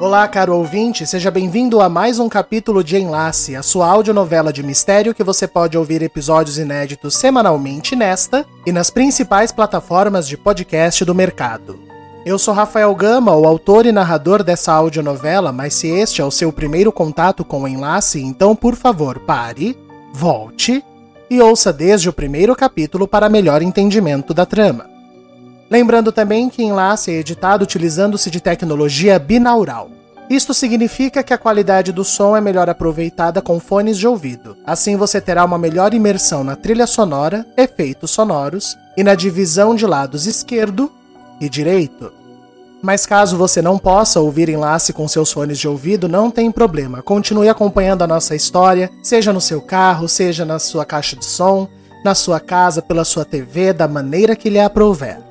Olá, caro ouvinte, seja bem-vindo a mais um capítulo de Enlace, a sua audionovela de mistério que você pode ouvir episódios inéditos semanalmente nesta e nas principais plataformas de podcast do mercado. Eu sou Rafael Gama, o autor e narrador dessa audionovela, mas se este é o seu primeiro contato com o Enlace, então por favor pare, volte e ouça desde o primeiro capítulo para melhor entendimento da trama. Lembrando também que Enlace é editado utilizando-se de tecnologia binaural. Isto significa que a qualidade do som é melhor aproveitada com fones de ouvido. Assim você terá uma melhor imersão na trilha sonora, efeitos sonoros e na divisão de lados esquerdo e direito. Mas caso você não possa ouvir Enlace com seus fones de ouvido, não tem problema. Continue acompanhando a nossa história, seja no seu carro, seja na sua caixa de som, na sua casa, pela sua TV, da maneira que lhe aprouver.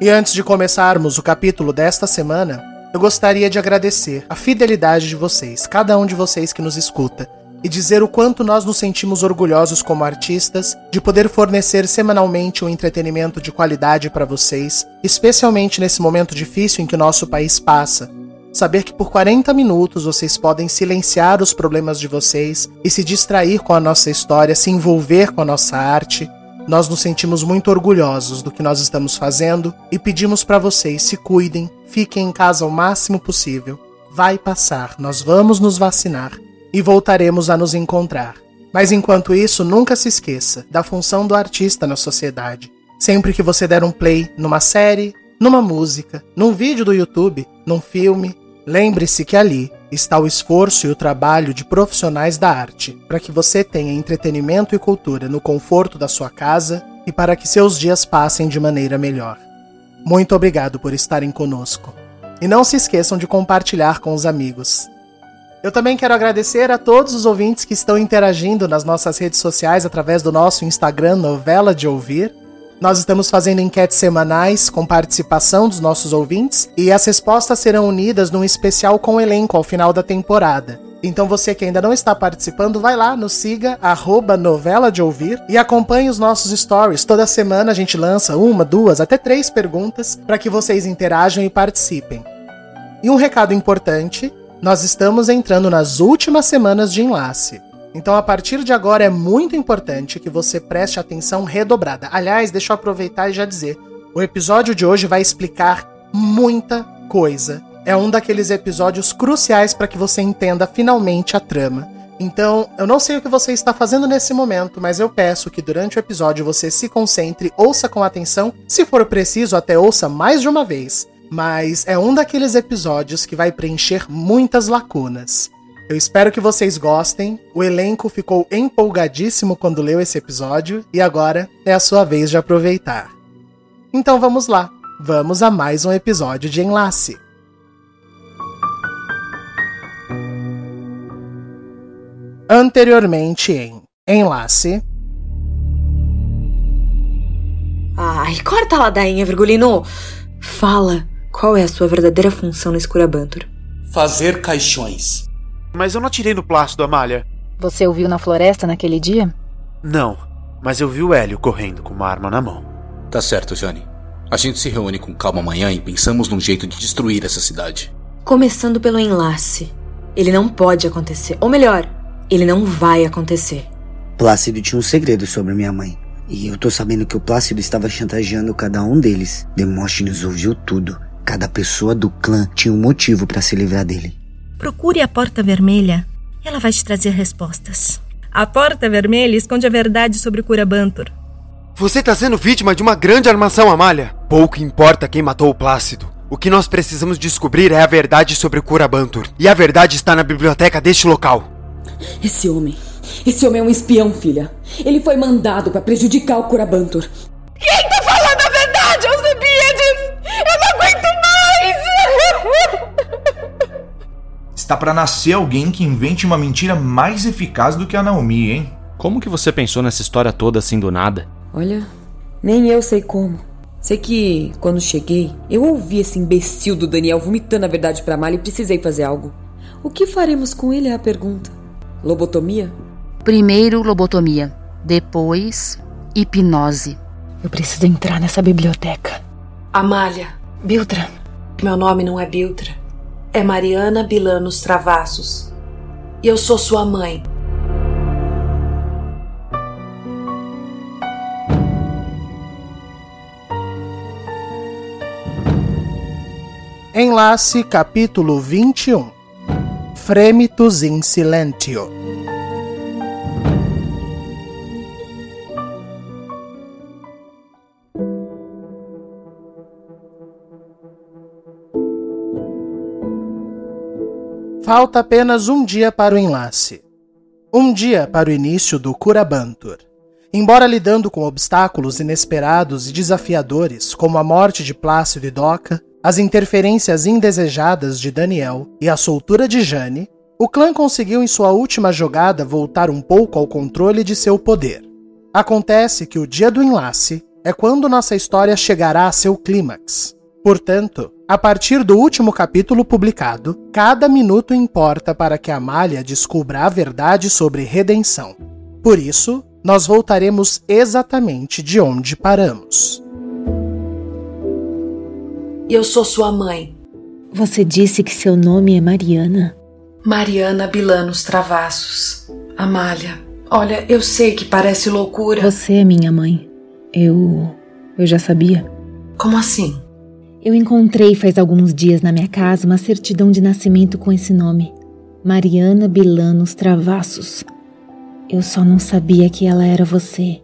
E antes de começarmos o capítulo desta semana, eu gostaria de agradecer a fidelidade de vocês, cada um de vocês que nos escuta, e dizer o quanto nós nos sentimos orgulhosos como artistas de poder fornecer semanalmente um entretenimento de qualidade para vocês, especialmente nesse momento difícil em que o nosso país passa. Saber que por 40 minutos vocês podem silenciar os problemas de vocês e se distrair com a nossa história, se envolver com a nossa arte, nós nos sentimos muito orgulhosos do que nós estamos fazendo e pedimos para vocês se cuidem, fiquem em casa o máximo possível. Vai passar, nós vamos nos vacinar e voltaremos a nos encontrar. Mas enquanto isso, nunca se esqueça da função do artista na sociedade. Sempre que você der um play numa série, numa música, num vídeo do YouTube, num filme, lembre-se que ali está o esforço e o trabalho de profissionais da arte para que você tenha entretenimento e cultura no conforto da sua casa e para que seus dias passem de maneira melhor. Muito obrigado por estarem conosco. E não se esqueçam de compartilhar com os amigos. Eu também quero agradecer a todos os ouvintes que estão interagindo nas nossas redes sociais através do nosso Instagram Novela de Ouvir nós estamos fazendo enquetes semanais com participação dos nossos ouvintes e as respostas serão unidas num especial com elenco ao final da temporada. Então você que ainda não está participando, vai lá, nos siga, arroba novela de ouvir e acompanhe os nossos stories. Toda semana a gente lança uma, duas, até três perguntas para que vocês interajam e participem. E um recado importante: nós estamos entrando nas últimas semanas de enlace. Então, a partir de agora, é muito importante que você preste atenção redobrada. Aliás, deixa eu aproveitar e já dizer: o episódio de hoje vai explicar muita coisa. É um daqueles episódios cruciais para que você entenda finalmente a trama. Então, eu não sei o que você está fazendo nesse momento, mas eu peço que durante o episódio você se concentre, ouça com atenção, se for preciso, até ouça mais de uma vez. Mas é um daqueles episódios que vai preencher muitas lacunas. Eu espero que vocês gostem. O elenco ficou empolgadíssimo quando leu esse episódio e agora é a sua vez de aproveitar. Então vamos lá, vamos a mais um episódio de Enlace. Anteriormente em Enlace. Ai, corta a ladainha, Virgulino! Fala, qual é a sua verdadeira função no Escurabantur? Fazer caixões. Mas eu não atirei no plácido, Amália. Você o viu na floresta naquele dia? Não, mas eu vi o Hélio correndo com uma arma na mão. Tá certo, Jane. A gente se reúne com calma amanhã e pensamos num jeito de destruir essa cidade. Começando pelo enlace. Ele não pode acontecer. Ou melhor, ele não vai acontecer. Plácido tinha um segredo sobre minha mãe. E eu tô sabendo que o Plácido estava chantageando cada um deles. Demóstenes ouviu tudo. Cada pessoa do clã tinha um motivo para se livrar dele. Procure a Porta Vermelha. Ela vai te trazer respostas. A Porta Vermelha esconde a verdade sobre o Curabantur. Você está sendo vítima de uma grande armação, Amália. Pouco importa quem matou o Plácido. O que nós precisamos descobrir é a verdade sobre o Curabantur. E a verdade está na biblioteca deste local. Esse homem. Esse homem é um espião, filha. Ele foi mandado para prejudicar o Curabantur. Quem tá falando tá para nascer alguém que invente uma mentira mais eficaz do que a Naomi, hein? Como que você pensou nessa história toda assim do nada? Olha, nem eu sei como. Sei que, quando cheguei, eu ouvi esse imbecil do Daniel vomitando a verdade pra Malha e precisei fazer algo. O que faremos com ele é a pergunta. Lobotomia? Primeiro lobotomia, depois hipnose. Eu preciso entrar nessa biblioteca. Amália. Biltra. Meu nome não é Biltra. É Mariana Bilanos Travassos. E eu sou sua mãe. Enlace capítulo 21 Fremitus in silentio Falta apenas um dia para o enlace. Um dia para o início do Curabantur. Embora lidando com obstáculos inesperados e desafiadores, como a morte de Plácido e Doca, as interferências indesejadas de Daniel e a soltura de Jane, o clã conseguiu em sua última jogada voltar um pouco ao controle de seu poder. Acontece que o dia do enlace é quando nossa história chegará a seu clímax. Portanto, a partir do último capítulo publicado, cada minuto importa para que Amália descubra a verdade sobre redenção. Por isso, nós voltaremos exatamente de onde paramos. Eu sou sua mãe. Você disse que seu nome é Mariana. Mariana Bilanos Travassos. Amália, olha, eu sei que parece loucura. Você é minha mãe. Eu. Eu já sabia. Como assim? Eu encontrei faz alguns dias na minha casa uma certidão de nascimento com esse nome: Mariana Bilanos Travassos. Eu só não sabia que ela era você.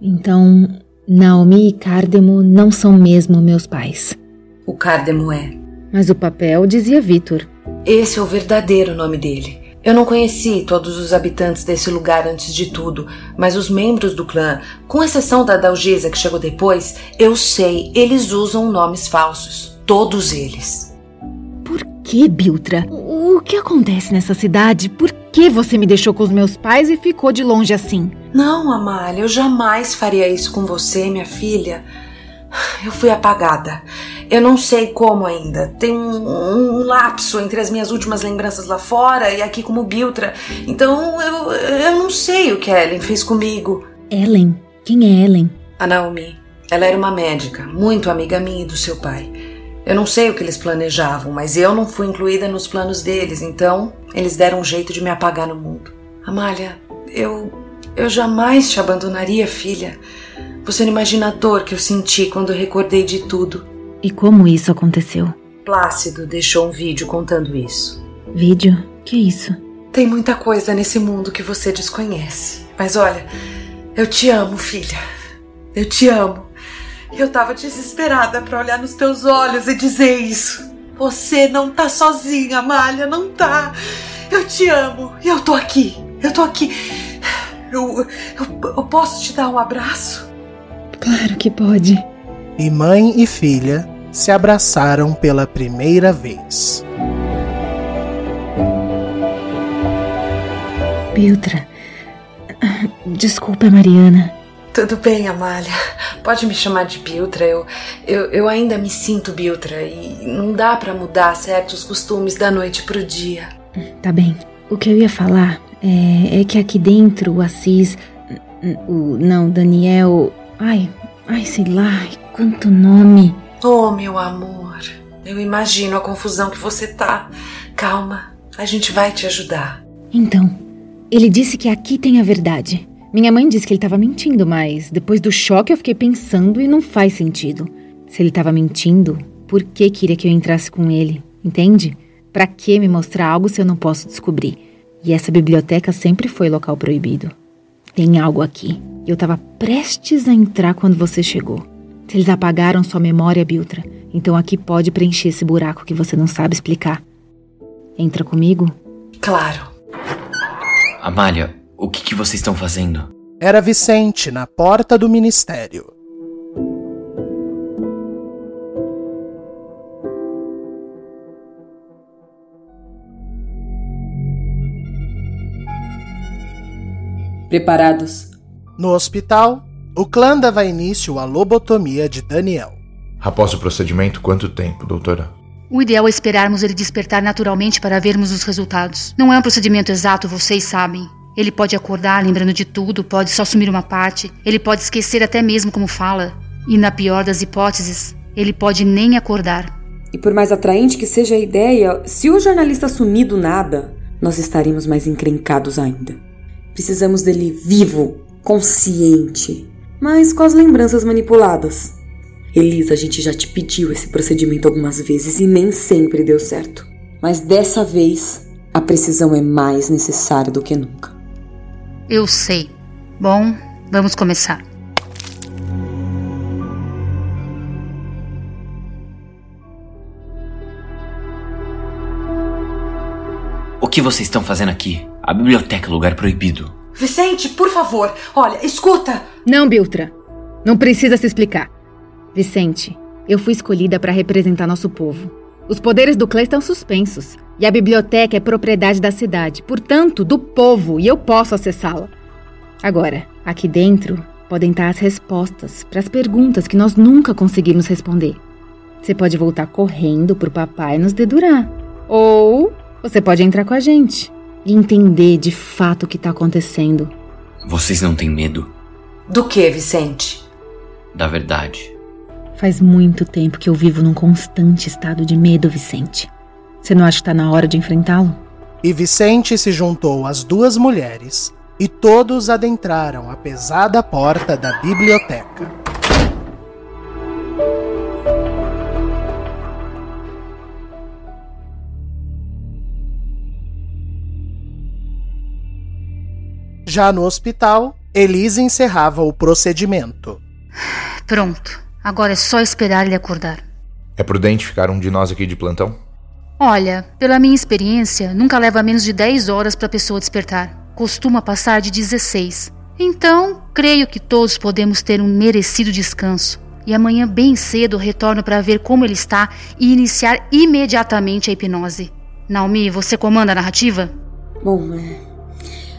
Então, Naomi e Cardemo não são mesmo meus pais. O Cardemo é. Mas o papel dizia Vitor. Esse é o verdadeiro nome dele. Eu não conheci todos os habitantes desse lugar antes de tudo, mas os membros do clã, com exceção da Dalgisa que chegou depois, eu sei, eles usam nomes falsos. Todos eles. Por que, Biltra? O que acontece nessa cidade? Por que você me deixou com os meus pais e ficou de longe assim? Não, Amália, eu jamais faria isso com você, minha filha. Eu fui apagada. Eu não sei como ainda. Tem um, um, lapso entre as minhas últimas lembranças lá fora e aqui como Biltra. Então eu, eu não sei o que a Ellen fez comigo. Ellen? Quem é Ellen? A Naomi. Ela era uma médica, muito amiga minha e do seu pai. Eu não sei o que eles planejavam, mas eu não fui incluída nos planos deles, então eles deram um jeito de me apagar no mundo. Amália, eu. eu jamais te abandonaria, filha. Você não imagina a dor que eu senti quando recordei de tudo. E como isso aconteceu? Plácido deixou um vídeo contando isso. Vídeo? Que isso? Tem muita coisa nesse mundo que você desconhece. Mas olha, eu te amo, filha. Eu te amo. Eu tava desesperada para olhar nos teus olhos e dizer isso. Você não tá sozinha, Malha, não tá. Eu te amo e eu tô aqui. Eu tô aqui. Eu, eu, eu posso te dar um abraço? Claro que pode. E mãe e filha se abraçaram pela primeira vez. Biltra. Desculpa, Mariana. Tudo bem, Amália. Pode me chamar de Biltra. Eu, eu, eu ainda me sinto Biltra e não dá para mudar certos costumes da noite pro dia. Tá bem. O que eu ia falar é, é que aqui dentro o Assis. O, não, Daniel. Ai, ai, sei lá, quanto nome. Oh, meu amor. Eu imagino a confusão que você tá. Calma, a gente vai te ajudar. Então, ele disse que aqui tem a verdade. Minha mãe disse que ele estava mentindo, mas depois do choque eu fiquei pensando e não faz sentido. Se ele estava mentindo, por que queria que eu entrasse com ele? Entende? Para que me mostrar algo se eu não posso descobrir? E essa biblioteca sempre foi local proibido. Tem algo aqui. Eu estava prestes a entrar quando você chegou. Se eles apagaram sua memória, Biltra, então aqui pode preencher esse buraco que você não sabe explicar. Entra comigo? Claro. Amália, o que, que vocês estão fazendo? Era Vicente na porta do ministério. Preparados. No hospital, o clã dava início à lobotomia de Daniel. Após o procedimento, quanto tempo, doutora? O ideal é esperarmos ele despertar naturalmente para vermos os resultados. Não é um procedimento exato, vocês sabem. Ele pode acordar lembrando de tudo, pode só sumir uma parte, ele pode esquecer até mesmo como fala. E na pior das hipóteses, ele pode nem acordar. E por mais atraente que seja a ideia, se o jornalista sumir do nada, nós estaríamos mais encrencados ainda. Precisamos dele vivo, consciente, mas com as lembranças manipuladas. Elisa, a gente já te pediu esse procedimento algumas vezes e nem sempre deu certo. Mas dessa vez, a precisão é mais necessária do que nunca. Eu sei. Bom, vamos começar. Que vocês estão fazendo aqui? A biblioteca é lugar proibido. Vicente, por favor, olha, escuta. Não, Biltra. Não precisa se explicar. Vicente, eu fui escolhida para representar nosso povo. Os poderes do clã estão suspensos. E a biblioteca é propriedade da cidade, portanto, do povo, e eu posso acessá-la. Agora, aqui dentro podem estar as respostas para as perguntas que nós nunca conseguimos responder. Você pode voltar correndo pro papai nos dedurar. Ou você pode entrar com a gente e entender de fato o que está acontecendo. Vocês não têm medo? Do que, Vicente? Da verdade. Faz muito tempo que eu vivo num constante estado de medo, Vicente. Você não acha que está na hora de enfrentá-lo? E Vicente se juntou às duas mulheres e todos adentraram a pesada porta da biblioteca. Já no hospital, Elise encerrava o procedimento. Pronto. Agora é só esperar ele acordar. É prudente ficar um de nós aqui de plantão? Olha, pela minha experiência, nunca leva menos de 10 horas para a pessoa despertar. Costuma passar de 16. Então, creio que todos podemos ter um merecido descanso. E amanhã, bem cedo, retorno para ver como ele está e iniciar imediatamente a hipnose. Naomi, você comanda a narrativa? Bom, é.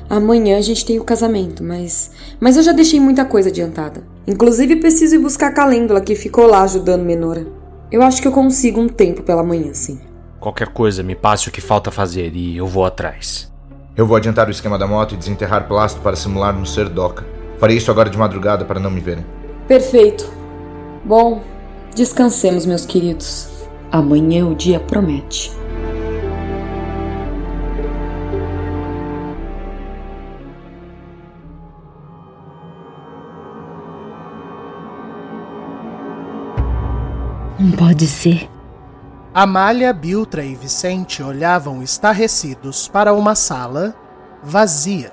Amanhã a gente tem o casamento, mas. Mas eu já deixei muita coisa adiantada. Inclusive preciso ir buscar a calêndula que ficou lá ajudando Menora. Eu acho que eu consigo um tempo pela manhã, sim. Qualquer coisa, me passe o que falta fazer e eu vou atrás. Eu vou adiantar o esquema da moto e desenterrar plástico para simular não ser doca. Farei isso agora de madrugada para não me verem. Perfeito. Bom, descansemos, meus queridos. Amanhã o dia promete. Não pode ser. Amália, Biltra e Vicente olhavam estarrecidos para uma sala vazia.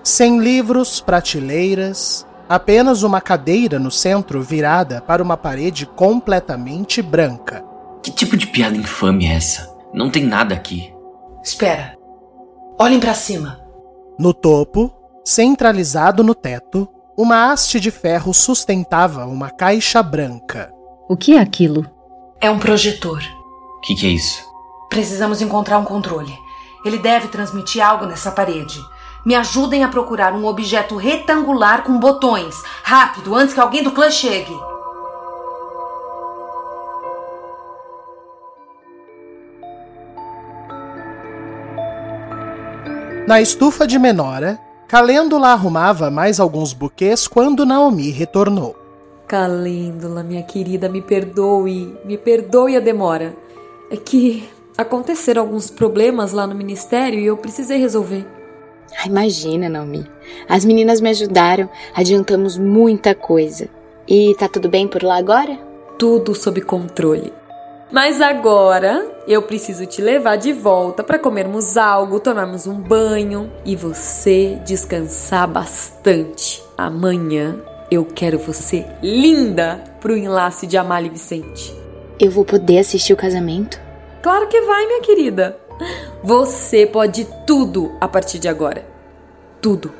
Sem livros, prateleiras, apenas uma cadeira no centro virada para uma parede completamente branca. Que tipo de piada infame é essa? Não tem nada aqui. Espera. Olhem para cima. No topo, centralizado no teto, uma haste de ferro sustentava uma caixa branca. O que é aquilo? É um projetor. O que, que é isso? Precisamos encontrar um controle. Ele deve transmitir algo nessa parede. Me ajudem a procurar um objeto retangular com botões. Rápido, antes que alguém do clã chegue. Na estufa de Menora, Calêndula arrumava mais alguns buquês quando Naomi retornou. Calêndula, minha querida, me perdoe, me perdoe a demora. É que aconteceram alguns problemas lá no ministério e eu precisei resolver. Ah, imagina, Naomi. As meninas me ajudaram, adiantamos muita coisa. E tá tudo bem por lá agora? Tudo sob controle. Mas agora eu preciso te levar de volta para comermos algo, tomarmos um banho e você descansar bastante. Amanhã eu quero você linda pro enlace de Amália e Vicente. Eu vou poder assistir o casamento? Claro que vai, minha querida. Você pode tudo a partir de agora. Tudo.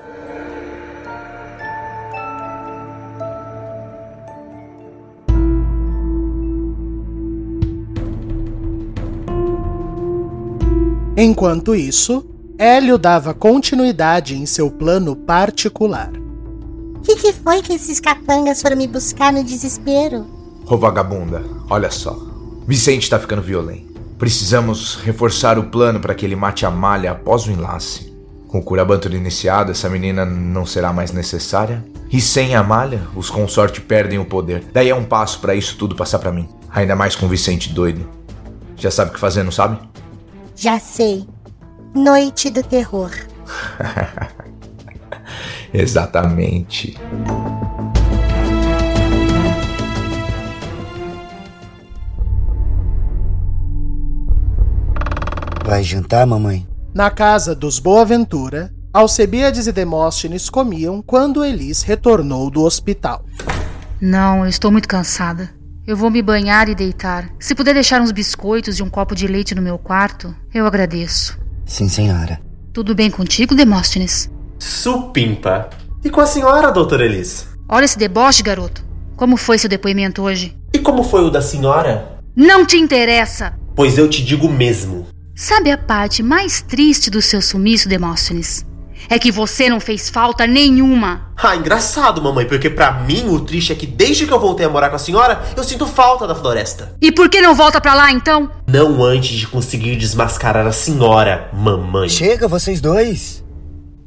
Enquanto isso, Hélio dava continuidade em seu plano particular. O que, que foi que esses capangas foram me buscar no desespero? Ô vagabunda, olha só. Vicente tá ficando violento. Precisamos reforçar o plano para que ele mate a malha após o enlace. Com o Curabantur iniciado, essa menina não será mais necessária. E sem a malha, os consortes perdem o poder. Daí é um passo para isso tudo passar para mim. Ainda mais com o Vicente doido. Já sabe o que fazer, não sabe? Já sei. Noite do terror. Exatamente. Vai jantar, mamãe? Na casa dos Boaventura, Alcebiades e Demóstenes comiam quando Elis retornou do hospital. Não, eu estou muito cansada. Eu vou me banhar e deitar. Se puder deixar uns biscoitos e um copo de leite no meu quarto, eu agradeço. Sim, senhora. Tudo bem contigo, Demóstenes? Supimpa. E com a senhora, doutora Elis? Olha esse deboche, garoto. Como foi seu depoimento hoje? E como foi o da senhora? Não te interessa! Pois eu te digo mesmo. Sabe a parte mais triste do seu sumiço, Demóstenes? É que você não fez falta nenhuma. Ah, engraçado, mamãe, porque para mim o triste é que desde que eu voltei a morar com a senhora, eu sinto falta da floresta. E por que não volta pra lá então? Não antes de conseguir desmascarar a senhora, mamãe. Chega, vocês dois.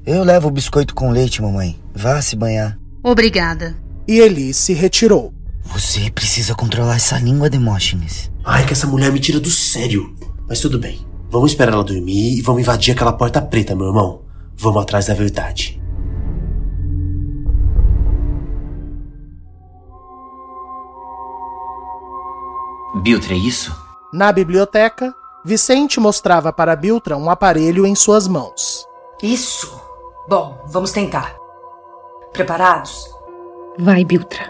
Eu levo o biscoito com leite, mamãe. Vá se banhar. Obrigada. E Eli se retirou. Você precisa controlar essa língua, Demóstenes. Ai, que essa mulher me tira do sério. Mas tudo bem. Vamos esperar ela dormir e vamos invadir aquela porta preta, meu irmão. Vamos atrás da verdade. Biltre, é isso? Na biblioteca, Vicente mostrava para Biltra um aparelho em suas mãos. Isso! Bom, vamos tentar. Preparados? Vai, Biltra.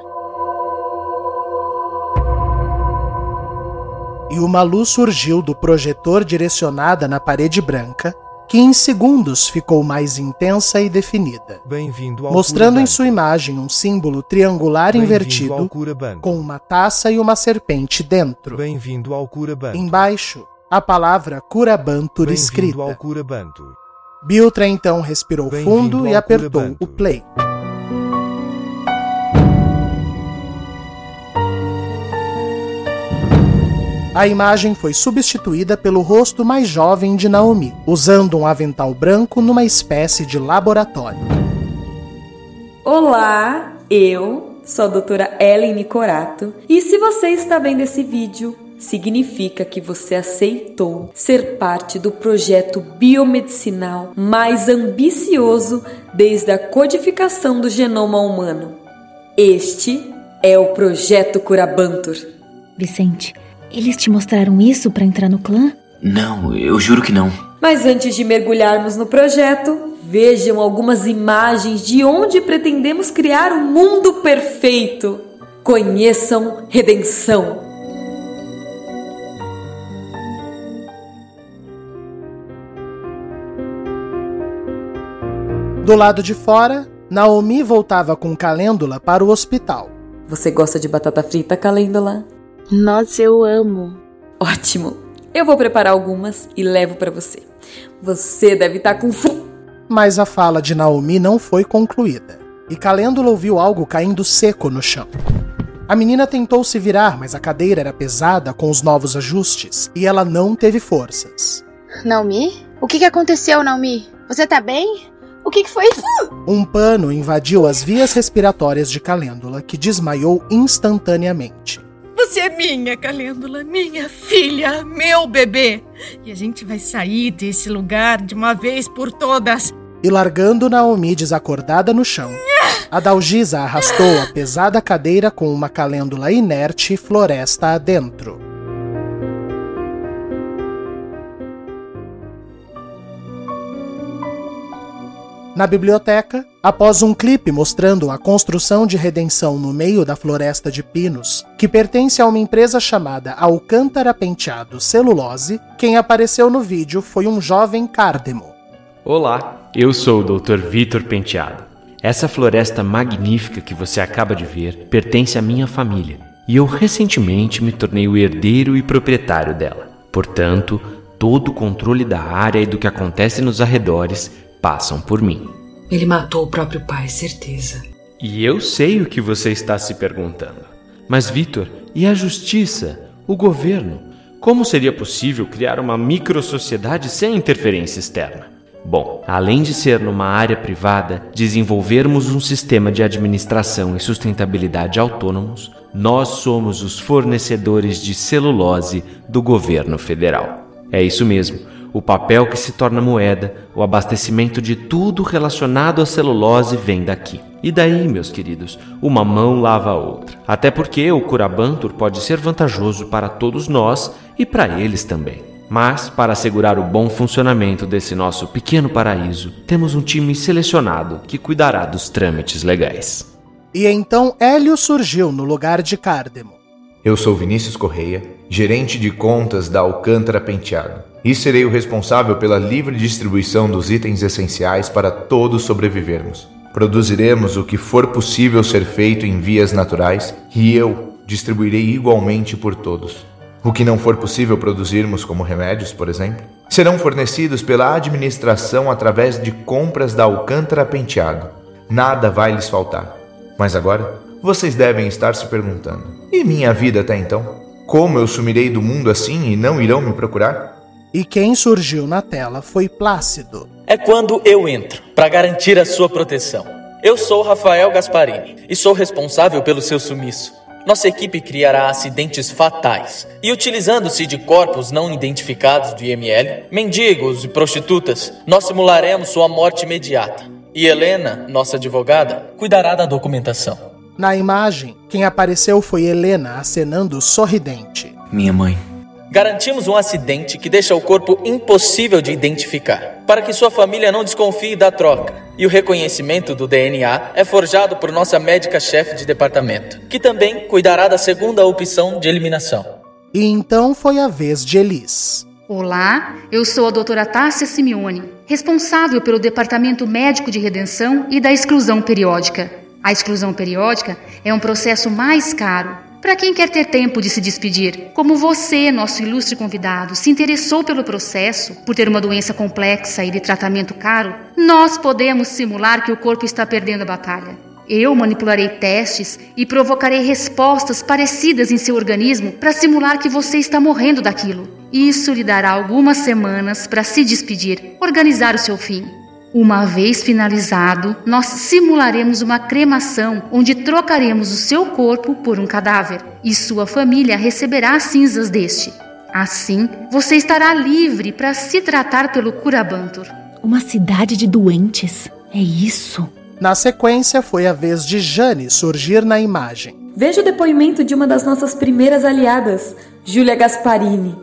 E uma luz surgiu do projetor direcionada na parede branca, que em segundos ficou mais intensa e definida, mostrando em sua imagem um símbolo triangular invertido com uma taça e uma serpente dentro. Embaixo, a palavra Curabantur escrita. Biltra então respirou fundo e apertou o play. A imagem foi substituída pelo rosto mais jovem de Naomi, usando um avental branco numa espécie de laboratório. Olá, eu sou a doutora Ellen Nicorato e se você está vendo esse vídeo, significa que você aceitou ser parte do projeto biomedicinal mais ambicioso desde a codificação do genoma humano. Este é o Projeto Curabantur. Vicente, eles te mostraram isso para entrar no clã? Não, eu juro que não. Mas antes de mergulharmos no projeto, vejam algumas imagens de onde pretendemos criar um mundo perfeito. Conheçam Redenção. Do lado de fora, Naomi voltava com Calêndula para o hospital. Você gosta de batata frita, Calêndula? Nossa, eu amo. Ótimo. Eu vou preparar algumas e levo para você. Você deve estar com fome. Mas a fala de Naomi não foi concluída. E Calêndula ouviu algo caindo seco no chão. A menina tentou se virar, mas a cadeira era pesada com os novos ajustes e ela não teve forças. Naomi? O que, que aconteceu, Naomi? Você tá bem? O que, que foi? Um pano invadiu as vias respiratórias de Calêndula, que desmaiou instantaneamente. Você é minha, Calêndula, minha filha, meu bebê. E a gente vai sair desse lugar de uma vez por todas. E largando Naomi desacordada no chão, a Dalgisa arrastou a pesada cadeira com uma calêndula inerte floresta adentro. Na biblioteca, após um clipe mostrando a construção de redenção no meio da floresta de pinos, que pertence a uma empresa chamada Alcântara Penteado Celulose, quem apareceu no vídeo foi um jovem Cardemo. Olá, eu sou o Dr. Vitor Penteado. Essa floresta magnífica que você acaba de ver pertence à minha família, e eu recentemente me tornei o herdeiro e proprietário dela. Portanto, todo o controle da área e do que acontece nos arredores passam por mim. Ele matou o próprio pai, certeza. E eu sei o que você está se perguntando. Mas, Vitor, e a justiça? O governo? Como seria possível criar uma microsociedade sem interferência externa? Bom, além de ser numa área privada, desenvolvermos um sistema de administração e sustentabilidade autônomos, nós somos os fornecedores de celulose do governo federal. É isso mesmo, o papel que se torna moeda, o abastecimento de tudo relacionado à celulose vem daqui. E daí, meus queridos, uma mão lava a outra. Até porque o Curabantur pode ser vantajoso para todos nós e para eles também. Mas, para assegurar o bom funcionamento desse nosso pequeno paraíso, temos um time selecionado que cuidará dos trâmites legais. E então Hélio surgiu no lugar de Cardemo. Eu sou Vinícius Correia, gerente de contas da Alcântara Penteado, e serei o responsável pela livre distribuição dos itens essenciais para todos sobrevivermos. Produziremos o que for possível ser feito em vias naturais e eu distribuirei igualmente por todos. O que não for possível produzirmos, como remédios, por exemplo, serão fornecidos pela administração através de compras da Alcântara Penteado. Nada vai lhes faltar. Mas agora, vocês devem estar se perguntando: e minha vida até então? Como eu sumirei do mundo assim e não irão me procurar? E quem surgiu na tela foi Plácido. É quando eu entro, para garantir a sua proteção. Eu sou Rafael Gasparini e sou responsável pelo seu sumiço. Nossa equipe criará acidentes fatais e, utilizando-se de corpos não identificados do IML, mendigos e prostitutas, nós simularemos sua morte imediata. E Helena, nossa advogada, cuidará da documentação. Na imagem, quem apareceu foi Helena acenando sorridente. Minha mãe. Garantimos um acidente que deixa o corpo impossível de identificar, para que sua família não desconfie da troca. E o reconhecimento do DNA é forjado por nossa médica-chefe de departamento, que também cuidará da segunda opção de eliminação. E então foi a vez de Elis. Olá, eu sou a doutora Tássia Simeone, responsável pelo Departamento Médico de Redenção e da Exclusão Periódica. A exclusão periódica é um processo mais caro, para quem quer ter tempo de se despedir, como você, nosso ilustre convidado, se interessou pelo processo, por ter uma doença complexa e de tratamento caro, nós podemos simular que o corpo está perdendo a batalha. Eu manipularei testes e provocarei respostas parecidas em seu organismo para simular que você está morrendo daquilo. Isso lhe dará algumas semanas para se despedir, organizar o seu fim. Uma vez finalizado, nós simularemos uma cremação onde trocaremos o seu corpo por um cadáver e sua família receberá as cinzas deste. Assim, você estará livre para se tratar pelo Curabantur. Uma cidade de doentes. É isso. Na sequência, foi a vez de Jane surgir na imagem. Veja o depoimento de uma das nossas primeiras aliadas, Júlia Gasparini.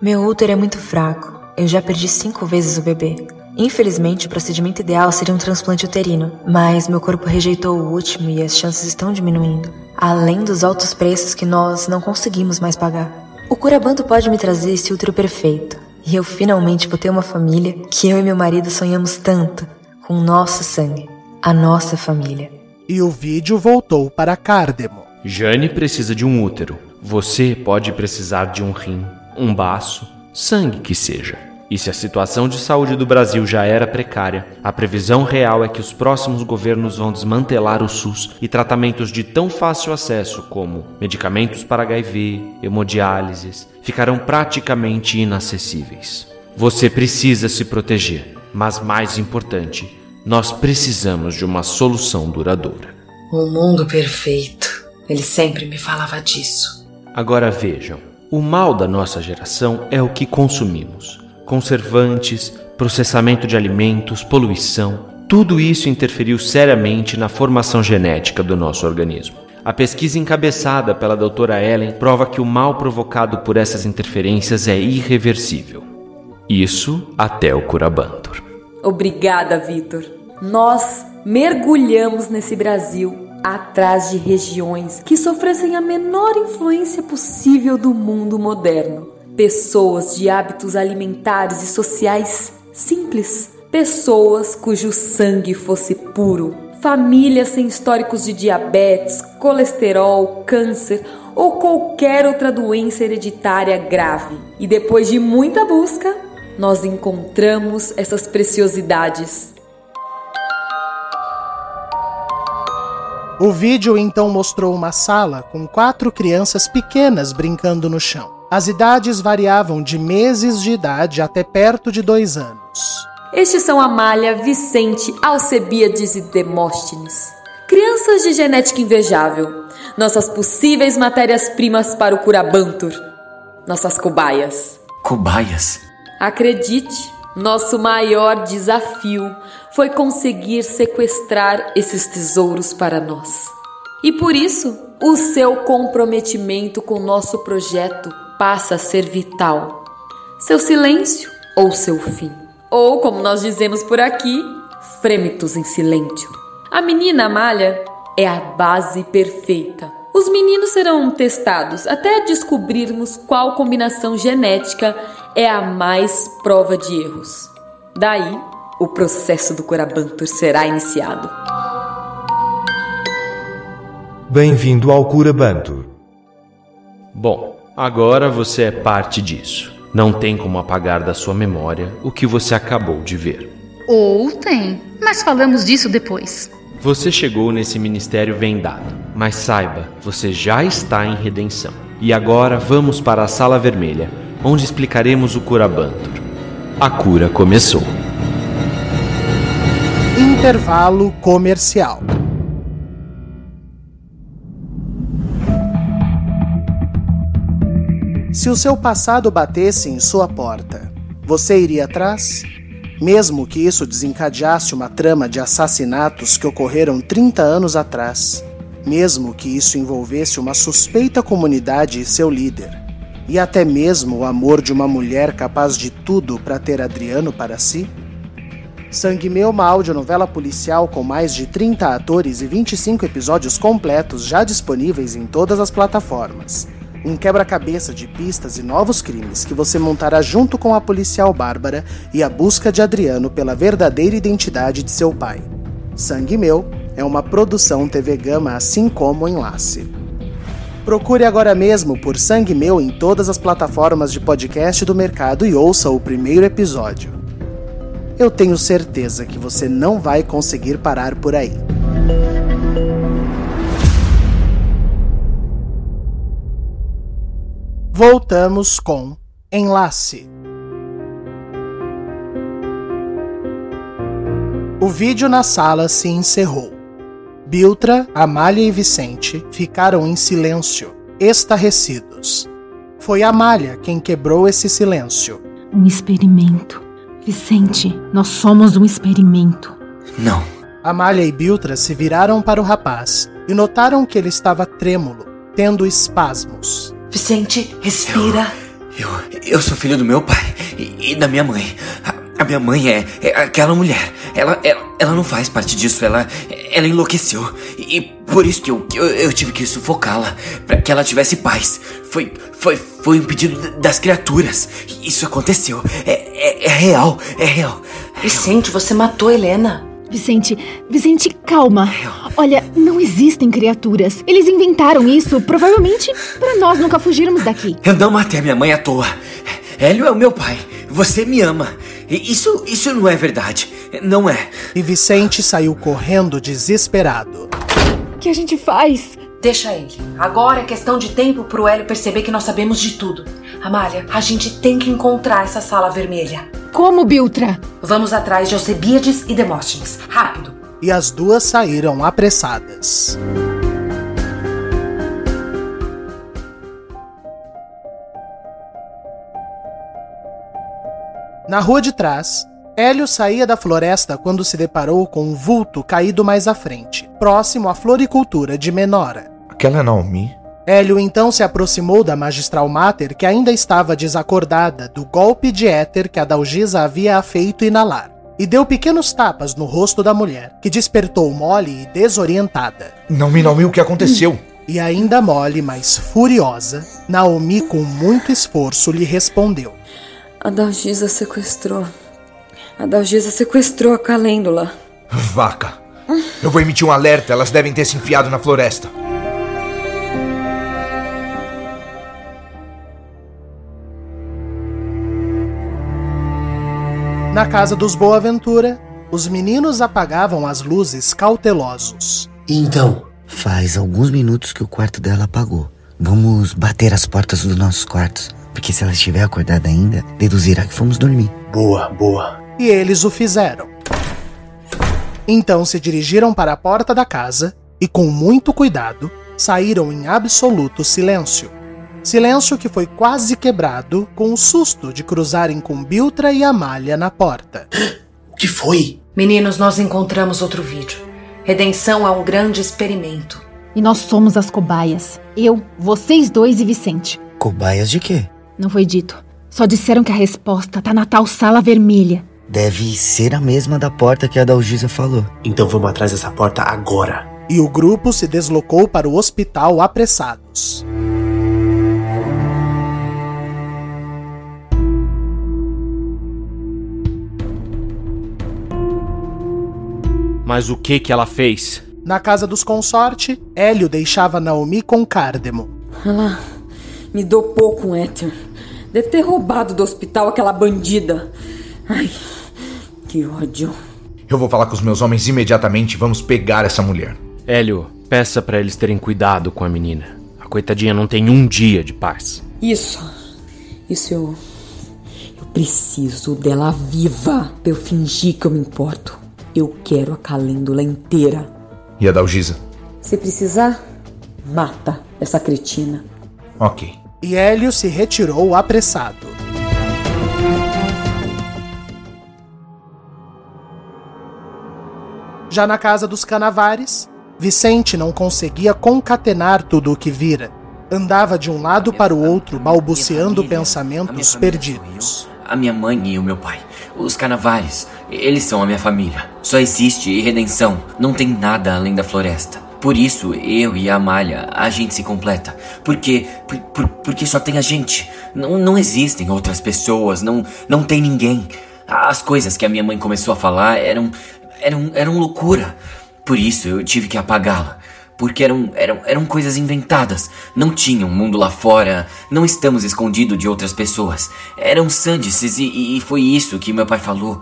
Meu útero é muito fraco. Eu já perdi cinco vezes o bebê. Infelizmente, o procedimento ideal seria um transplante uterino, mas meu corpo rejeitou o último e as chances estão diminuindo, além dos altos preços que nós não conseguimos mais pagar. O Curabanto pode me trazer esse útero perfeito, e eu finalmente vou ter uma família que eu e meu marido sonhamos tanto, com o nosso sangue, a nossa família. E o vídeo voltou para Cardemo. Jane precisa de um útero. Você pode precisar de um rim, um baço, sangue que seja. E se a situação de saúde do Brasil já era precária, a previsão real é que os próximos governos vão desmantelar o SUS e tratamentos de tão fácil acesso como medicamentos para HIV, hemodiálises, ficarão praticamente inacessíveis. Você precisa se proteger, mas mais importante, nós precisamos de uma solução duradoura. Um mundo perfeito. Ele sempre me falava disso. Agora vejam, o mal da nossa geração é o que consumimos conservantes, processamento de alimentos, poluição, tudo isso interferiu seriamente na formação genética do nosso organismo. A pesquisa encabeçada pela doutora Ellen prova que o mal provocado por essas interferências é irreversível. Isso até o Curabantur. Obrigada, Vitor. Nós mergulhamos nesse Brasil atrás de regiões que sofressem a menor influência possível do mundo moderno. Pessoas de hábitos alimentares e sociais simples. Pessoas cujo sangue fosse puro. Famílias sem históricos de diabetes, colesterol, câncer ou qualquer outra doença hereditária grave. E depois de muita busca, nós encontramos essas preciosidades. O vídeo então mostrou uma sala com quatro crianças pequenas brincando no chão. As idades variavam de meses de idade até perto de dois anos. Estes são Amália, Vicente, Alcebiades e Demóstenes. Crianças de genética invejável. Nossas possíveis matérias-primas para o Curabantur. Nossas cobaias. Cobaias? Acredite, nosso maior desafio foi conseguir sequestrar esses tesouros para nós. E por isso, o seu comprometimento com nosso projeto passa a ser vital. Seu silêncio ou seu fim. Ou, como nós dizemos por aqui, fremitus em silêncio. A menina Amália é a base perfeita. Os meninos serão testados até descobrirmos qual combinação genética é a mais prova de erros. Daí, o processo do Curabantur será iniciado. Bem-vindo ao Curabantur. Bom, agora você é parte disso. Não tem como apagar da sua memória o que você acabou de ver. Ou tem, mas falamos disso depois. Você chegou nesse ministério vendado, mas saiba, você já está em redenção. E agora vamos para a Sala Vermelha, onde explicaremos o Curabantur. A cura começou. Intervalo comercial. Se o seu passado batesse em sua porta, você iria atrás? Mesmo que isso desencadeasse uma trama de assassinatos que ocorreram 30 anos atrás, mesmo que isso envolvesse uma suspeita comunidade e seu líder, e até mesmo o amor de uma mulher capaz de tudo para ter Adriano para si? Sangue Meu, uma audionovela policial com mais de 30 atores e 25 episódios completos já disponíveis em todas as plataformas. Um quebra-cabeça de pistas e novos crimes que você montará junto com a policial Bárbara e a busca de Adriano pela verdadeira identidade de seu pai. Sangue Meu é uma produção TV Gama assim como Enlace. Procure agora mesmo por Sangue Meu em todas as plataformas de podcast do mercado e ouça o primeiro episódio. Eu tenho certeza que você não vai conseguir parar por aí. Voltamos com Enlace. O vídeo na sala se encerrou. Biltra, Amália e Vicente ficaram em silêncio, estarrecidos. Foi Amália quem quebrou esse silêncio. Um experimento. Vicente, nós somos um experimento. Não. Amália e Biltra se viraram para o rapaz e notaram que ele estava trêmulo, tendo espasmos. Vicente, respira. Eu, eu, eu sou filho do meu pai e, e da minha mãe. A, a, minha mãe é, é aquela mulher. Ela, ela, ela, não faz parte disso. Ela, ela enlouqueceu. E, e por isso que eu, eu, eu tive que sufocá-la. para que ela tivesse paz. Foi, foi, foi um pedido das criaturas. Isso aconteceu. É, é, é real. É real. Vicente, você matou Helena. Vicente, Vicente, calma. Olha, não existem criaturas. Eles inventaram isso, provavelmente para nós nunca fugirmos daqui. Eu não matei a minha mãe à toa. Hélio é o meu pai. Você me ama. Isso, isso não é verdade. Não é. E Vicente saiu correndo desesperado. O que a gente faz? Deixa ele. Agora é questão de tempo pro Hélio perceber que nós sabemos de tudo. Amália, a gente tem que encontrar essa sala vermelha. Como, Biltra? Vamos atrás de Alcebiades e Demóstenes. Rápido. E as duas saíram apressadas. Na rua de trás, Hélio saía da floresta quando se deparou com um vulto caído mais à frente, próximo à floricultura de Menora. Aquela é Naomi? Hélio então se aproximou da magistral Mater, que ainda estava desacordada do golpe de éter que a Dalgisa havia feito inalar, e deu pequenos tapas no rosto da mulher, que despertou mole e desorientada. Naomi, Naomi, o que aconteceu? E ainda mole, mas furiosa, Naomi, com muito esforço, lhe respondeu: A Dalgisa sequestrou. A Dalgisa sequestrou a Calêndula. Vaca! Eu vou emitir um alerta, elas devem ter se enfiado na floresta. Na casa dos Boaventura, os meninos apagavam as luzes cautelosos. E então? Faz alguns minutos que o quarto dela apagou. Vamos bater as portas dos nossos quartos, porque se ela estiver acordada ainda, deduzirá que fomos dormir. Boa, boa. E eles o fizeram. Então se dirigiram para a porta da casa e, com muito cuidado, saíram em absoluto silêncio. Silêncio que foi quase quebrado com o susto de cruzarem com Biltra e Amália na porta. O que foi? Meninos, nós encontramos outro vídeo. Redenção é um grande experimento. E nós somos as cobaias. Eu, vocês dois e Vicente. Cobaias de quê? Não foi dito. Só disseram que a resposta tá na tal sala vermelha. Deve ser a mesma da porta que a Dalgisa falou. Então vamos atrás dessa porta agora. E o grupo se deslocou para o hospital apressados. Mas o que que ela fez? Na casa dos consorte, Hélio deixava Naomi com Cárdemo. Ela me dopou com éter. Deve ter roubado do hospital aquela bandida. Ai, que ódio. Eu vou falar com os meus homens imediatamente e vamos pegar essa mulher. Hélio, peça para eles terem cuidado com a menina. A coitadinha não tem um dia de paz. Isso. Isso eu. Eu preciso dela viva pra eu fingir que eu me importo. Eu quero a calêndula inteira. E a Dalgisa? Se precisar, mata essa cretina. Ok. E Hélio se retirou apressado. Já na casa dos Canavares, Vicente não conseguia concatenar tudo o que vira. Andava de um lado para o outro, balbuciando família, pensamentos perdidos. A minha mãe e o meu pai. Os Canavares. Eles são a minha família. Só existe redenção. Não tem nada além da floresta. Por isso, eu e a Amália, a gente se completa. Porque, por, por- porque só tem a gente. Não, não existem outras pessoas, não, não tem ninguém. As coisas que a minha mãe começou a falar eram, eram, eram loucura. Por isso eu tive que apagá-la. Porque eram, eram, eram coisas inventadas. Não tinha um mundo lá fora. Não estamos escondidos de outras pessoas. Eram sândices e, e foi isso que meu pai falou.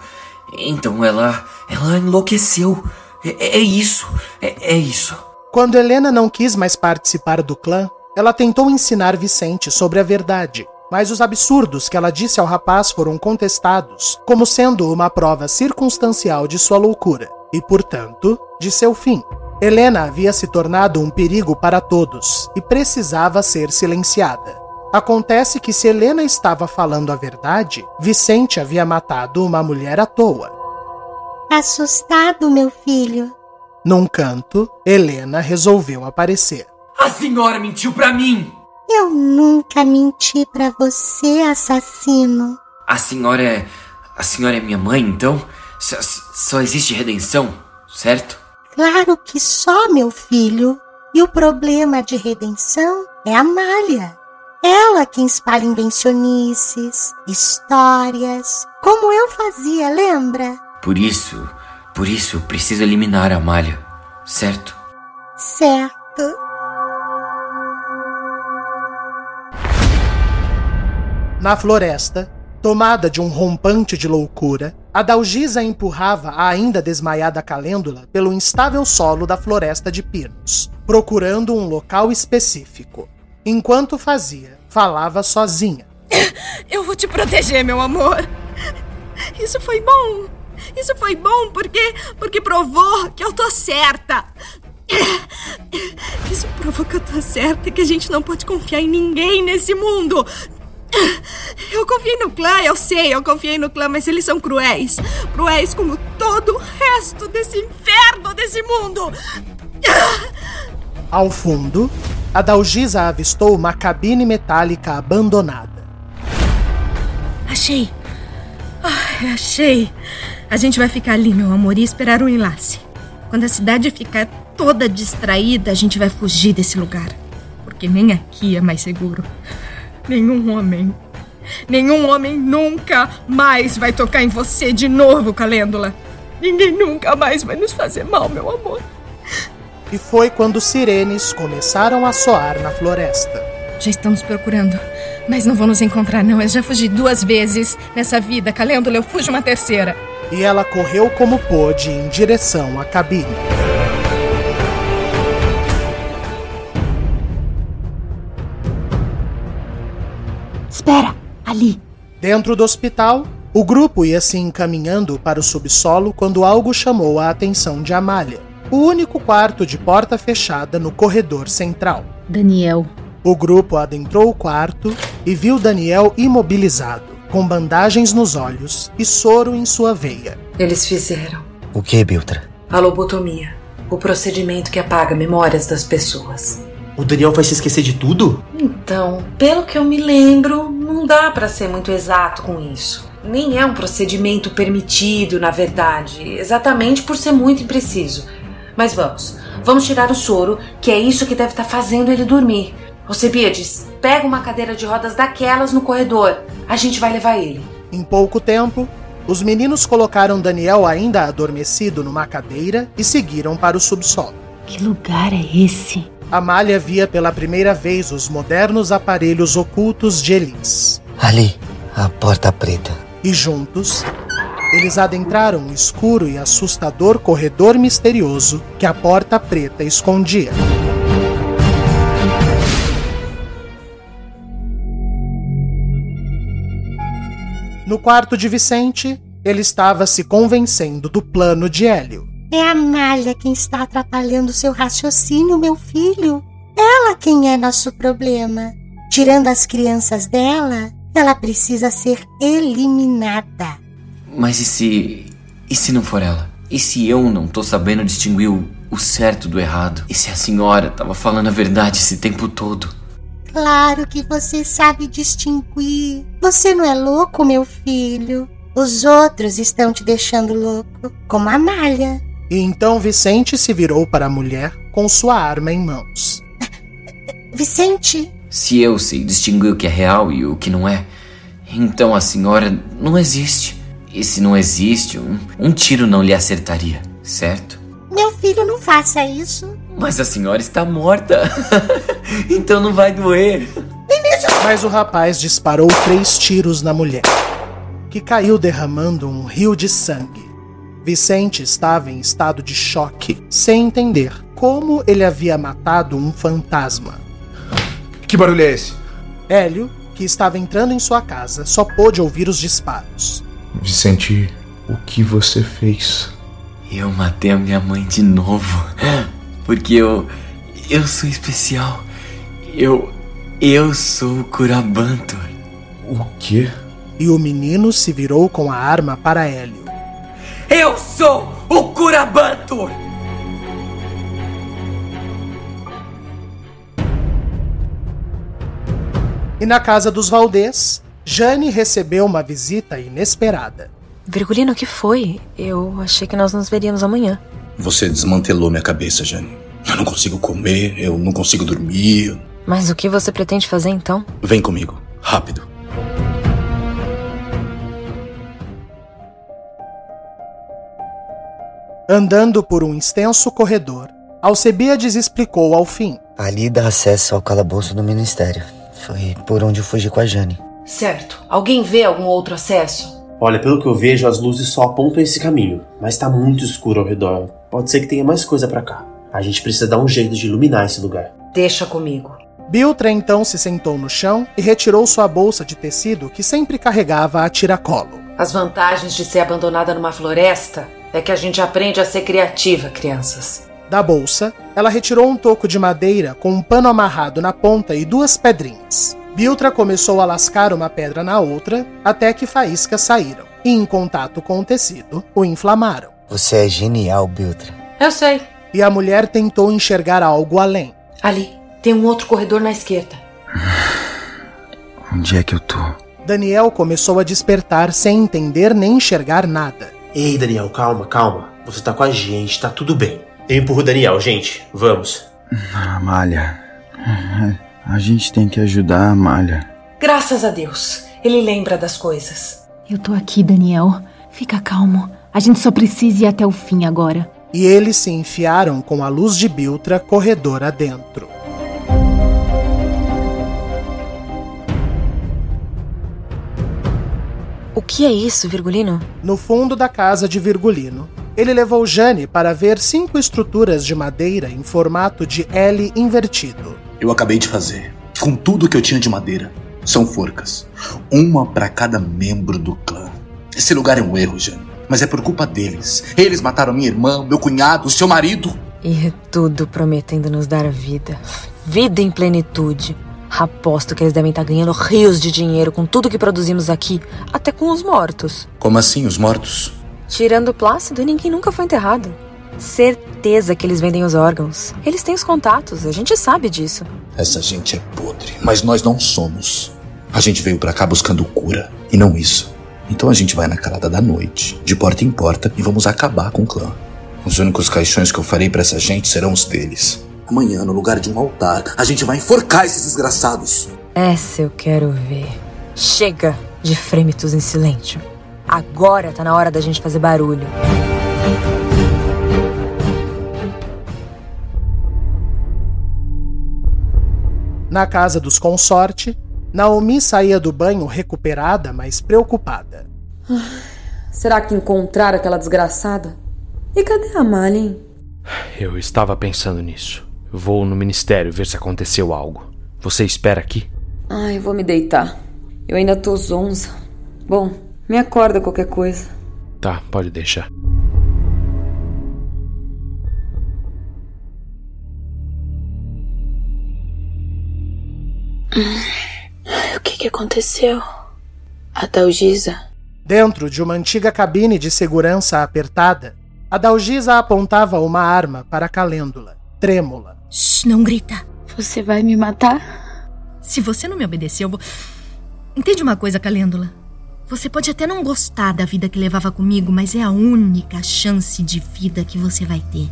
Então ela. Ela enlouqueceu. É, é isso. É, é isso. Quando Helena não quis mais participar do clã, ela tentou ensinar Vicente sobre a verdade. Mas os absurdos que ela disse ao rapaz foram contestados como sendo uma prova circunstancial de sua loucura e, portanto, de seu fim. Helena havia se tornado um perigo para todos e precisava ser silenciada. Acontece que se Helena estava falando a verdade, Vicente havia matado uma mulher à toa. Assustado, meu filho. Num canto, Helena resolveu aparecer. A senhora mentiu pra mim! Eu nunca menti pra você, assassino. A senhora é. A senhora é minha mãe, então? Só, só existe redenção, certo? Claro que só, meu filho. E o problema de redenção é a Malha. Ela quem espalha invencionices, histórias, como eu fazia, lembra? Por isso. Por isso preciso eliminar a malha, certo? Certo. Na floresta, tomada de um rompante de loucura, a Dalgisa empurrava a ainda desmaiada Calêndula pelo instável solo da floresta de pinos, procurando um local específico. Enquanto fazia, falava sozinha. Eu vou te proteger, meu amor. Isso foi bom. Isso foi bom porque porque provou que eu tô certa. Isso provou que eu tô certa e que a gente não pode confiar em ninguém nesse mundo. Eu confiei no clã, eu sei, eu confiei no clã, mas eles são cruéis. Cruéis como todo o resto desse inferno desse mundo. Ao fundo, a Dalgisa avistou uma cabine metálica abandonada. Achei. Ai, achei. A gente vai ficar ali, meu amor, e esperar o enlace. Quando a cidade ficar toda distraída, a gente vai fugir desse lugar. Porque nem aqui é mais seguro. Nenhum homem. Nenhum homem nunca mais vai tocar em você de novo, Calêndula. Ninguém nunca mais vai nos fazer mal, meu amor. E foi quando sirenes começaram a soar na floresta. Já estamos procurando. Mas não vou nos encontrar, não. Eu já fugi duas vezes nessa vida. Calêndula, eu fujo uma terceira. E ela correu como pôde em direção à cabine. Espera, ali. Dentro do hospital, o grupo ia se encaminhando para o subsolo quando algo chamou a atenção de Amália. O único quarto de porta fechada no corredor central. Daniel. O grupo adentrou o quarto e viu Daniel imobilizado, com bandagens nos olhos e soro em sua veia. Eles fizeram O que, Biltra? a lobotomia, o procedimento que apaga memórias das pessoas. O Daniel vai se esquecer de tudo? Então, pelo que eu me lembro, não dá pra ser muito exato com isso. Nem é um procedimento permitido, na verdade, exatamente por ser muito impreciso. Mas vamos, vamos tirar o soro, que é isso que deve estar fazendo ele dormir. Alcebiades, pega uma cadeira de rodas daquelas no corredor. A gente vai levar ele. Em pouco tempo, os meninos colocaram Daniel ainda adormecido numa cadeira e seguiram para o subsolo. Que lugar é esse? Amália via pela primeira vez os modernos aparelhos ocultos de Elis. Ali, a porta preta. E juntos, eles adentraram o escuro e assustador corredor misterioso que a porta preta escondia. No quarto de Vicente, ele estava se convencendo do plano de Hélio. É a Malha quem está atrapalhando seu raciocínio, meu filho. Ela quem é nosso problema. Tirando as crianças dela, ela precisa ser eliminada. Mas e se. E se não for ela? E se eu não tô sabendo distinguir o, o certo do errado? E se a senhora tava falando a verdade esse tempo todo? Claro que você sabe distinguir. Você não é louco, meu filho. Os outros estão te deixando louco, como a Malha. E então Vicente se virou para a mulher com sua arma em mãos. Vicente, Se eu sei distinguir o que é real e o que não é, então a senhora não existe. E se não existe, um, um tiro não lhe acertaria, certo? meu filho, não faça isso. Mas a senhora está morta. então não vai doer. Mas o rapaz disparou três tiros na mulher, que caiu derramando um rio de sangue. Vicente estava em estado de choque, sem entender como ele havia matado um fantasma. Que barulho é esse? Hélio, que estava entrando em sua casa, só pôde ouvir os disparos. Vicente, o que você fez? Eu matei a minha mãe de novo. Porque eu. Eu sou especial. Eu. Eu sou o Curabantor. O quê? E o menino se virou com a arma para Hélio. Eu sou o Curabantor! E na casa dos Valdez, Jane recebeu uma visita inesperada. Virgulino, o que foi? Eu achei que nós nos veríamos amanhã. Você desmantelou minha cabeça, Jane. Eu não consigo comer, eu não consigo dormir. Mas o que você pretende fazer então? Vem comigo, rápido. Andando por um extenso corredor, Alcebiades explicou ao fim. Ali dá acesso ao calabouço do ministério. Foi por onde eu fugi com a Jane. Certo. Alguém vê algum outro acesso? Olha, pelo que eu vejo, as luzes só apontam esse caminho, mas tá muito escuro ao redor. Pode ser que tenha mais coisa pra cá. A gente precisa dar um jeito de iluminar esse lugar. Deixa comigo. Biltra então se sentou no chão e retirou sua bolsa de tecido que sempre carregava a tiracolo. As vantagens de ser abandonada numa floresta é que a gente aprende a ser criativa, crianças. Da bolsa, ela retirou um toco de madeira com um pano amarrado na ponta e duas pedrinhas. Biltra começou a lascar uma pedra na outra até que faíscas saíram e, em contato com o tecido, o inflamaram. Você é genial, Biltra. Eu sei. E a mulher tentou enxergar algo além. Ali, tem um outro corredor na esquerda. Onde é que eu tô? Daniel começou a despertar sem entender nem enxergar nada. Ei, Daniel, calma, calma. Você tá com a gente, tá tudo bem. Eu empurro o Daniel, gente. Vamos. Amália. A gente tem que ajudar a Amália. Graças a Deus, ele lembra das coisas. Eu tô aqui, Daniel. Fica calmo. A gente só precisa ir até o fim agora. E eles se enfiaram com a luz de Biltra corredor adentro. que é isso, Virgulino? No fundo da casa de Virgulino, ele levou Jane para ver cinco estruturas de madeira em formato de L invertido. Eu acabei de fazer, com tudo que eu tinha de madeira. São forcas, uma para cada membro do clã. Esse lugar é um erro, Jane, mas é por culpa deles. Eles mataram minha irmã, meu cunhado, seu marido. E é tudo prometendo nos dar vida. Vida em plenitude. Aposto que eles devem estar ganhando rios de dinheiro com tudo que produzimos aqui, até com os mortos. Como assim, os mortos? Tirando o Plácido, ninguém nunca foi enterrado. Certeza que eles vendem os órgãos. Eles têm os contatos, a gente sabe disso. Essa gente é podre, mas nós não somos. A gente veio para cá buscando cura, e não isso. Então a gente vai na calada da noite, de porta em porta, e vamos acabar com o clã. Os únicos caixões que eu farei para essa gente serão os deles. Amanhã, no lugar de um altar, a gente vai enforcar esses desgraçados. Essa eu quero ver. Chega de frêmitos em silêncio. Agora tá na hora da gente fazer barulho. Na casa dos consorte, Naomi saía do banho recuperada, mas preocupada. Será que encontraram aquela desgraçada? E cadê a Malin? Eu estava pensando nisso. Vou no ministério ver se aconteceu algo. Você espera aqui? Ai, vou me deitar. Eu ainda tô zonza. Bom, me acorda qualquer coisa. Tá, pode deixar. O que, que aconteceu? A Dalgisa? Dentro de uma antiga cabine de segurança apertada, a Dalgisa apontava uma arma para a Calêndula, trêmula. Shh, não grita. Você vai me matar? Se você não me obedecer, eu vou. Entende uma coisa, Calêndula? Você pode até não gostar da vida que levava comigo, mas é a única chance de vida que você vai ter.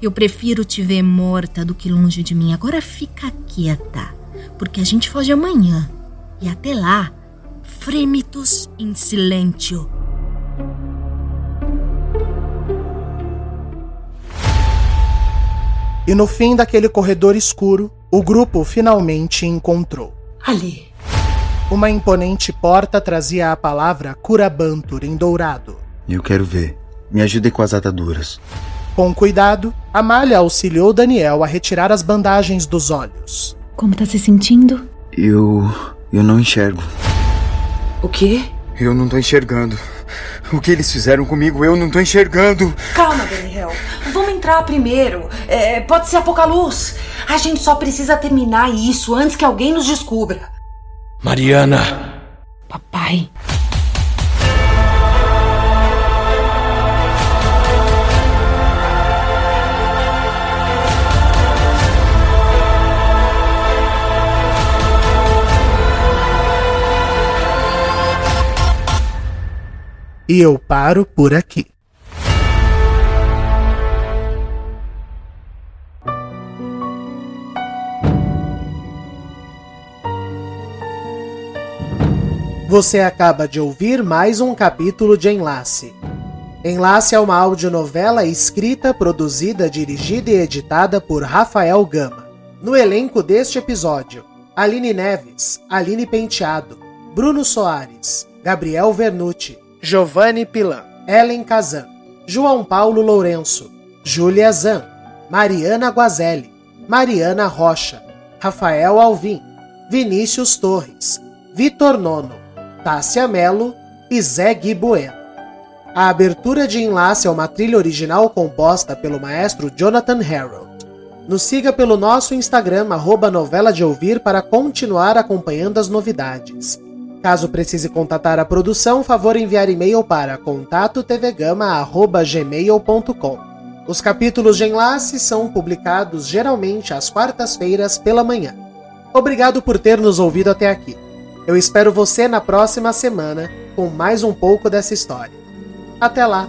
Eu prefiro te ver morta do que longe de mim. Agora fica quieta, porque a gente foge amanhã. E até lá, frêmitos em silêncio. E no fim daquele corredor escuro, o grupo finalmente encontrou. Ali. Uma imponente porta trazia a palavra Curabantur em dourado. Eu quero ver. Me ajude com as ataduras. Com cuidado, Amália auxiliou Daniel a retirar as bandagens dos olhos. Como tá se sentindo? Eu. Eu não enxergo. O quê? Eu não tô enxergando. O que eles fizeram comigo, eu não tô enxergando. Calma, Daniel. Vamos entrar primeiro. É, pode ser a pouca luz. A gente só precisa terminar isso antes que alguém nos descubra. Mariana! Papai. E eu paro por aqui. Você acaba de ouvir mais um capítulo de Enlace. Enlace é uma audionovela escrita, produzida, dirigida e editada por Rafael Gama. No elenco deste episódio, Aline Neves, Aline Penteado, Bruno Soares, Gabriel Vernucci, Giovanni Pilan, Ellen Kazan, João Paulo Lourenço, Júlia Zan, Mariana Guazelli, Mariana Rocha, Rafael Alvim, Vinícius Torres, Vitor Nono, Tássia Melo e Zé Gui Bueno. A abertura de enlace é uma trilha original composta pelo maestro Jonathan Harold. Nos siga pelo nosso Instagram, arroba novela de ouvir, para continuar acompanhando as novidades. Caso precise contatar a produção, favor enviar e-mail para contatotvgama.gmail.com. Os capítulos de enlace são publicados geralmente às quartas-feiras pela manhã. Obrigado por ter nos ouvido até aqui. Eu espero você na próxima semana com mais um pouco dessa história. Até lá!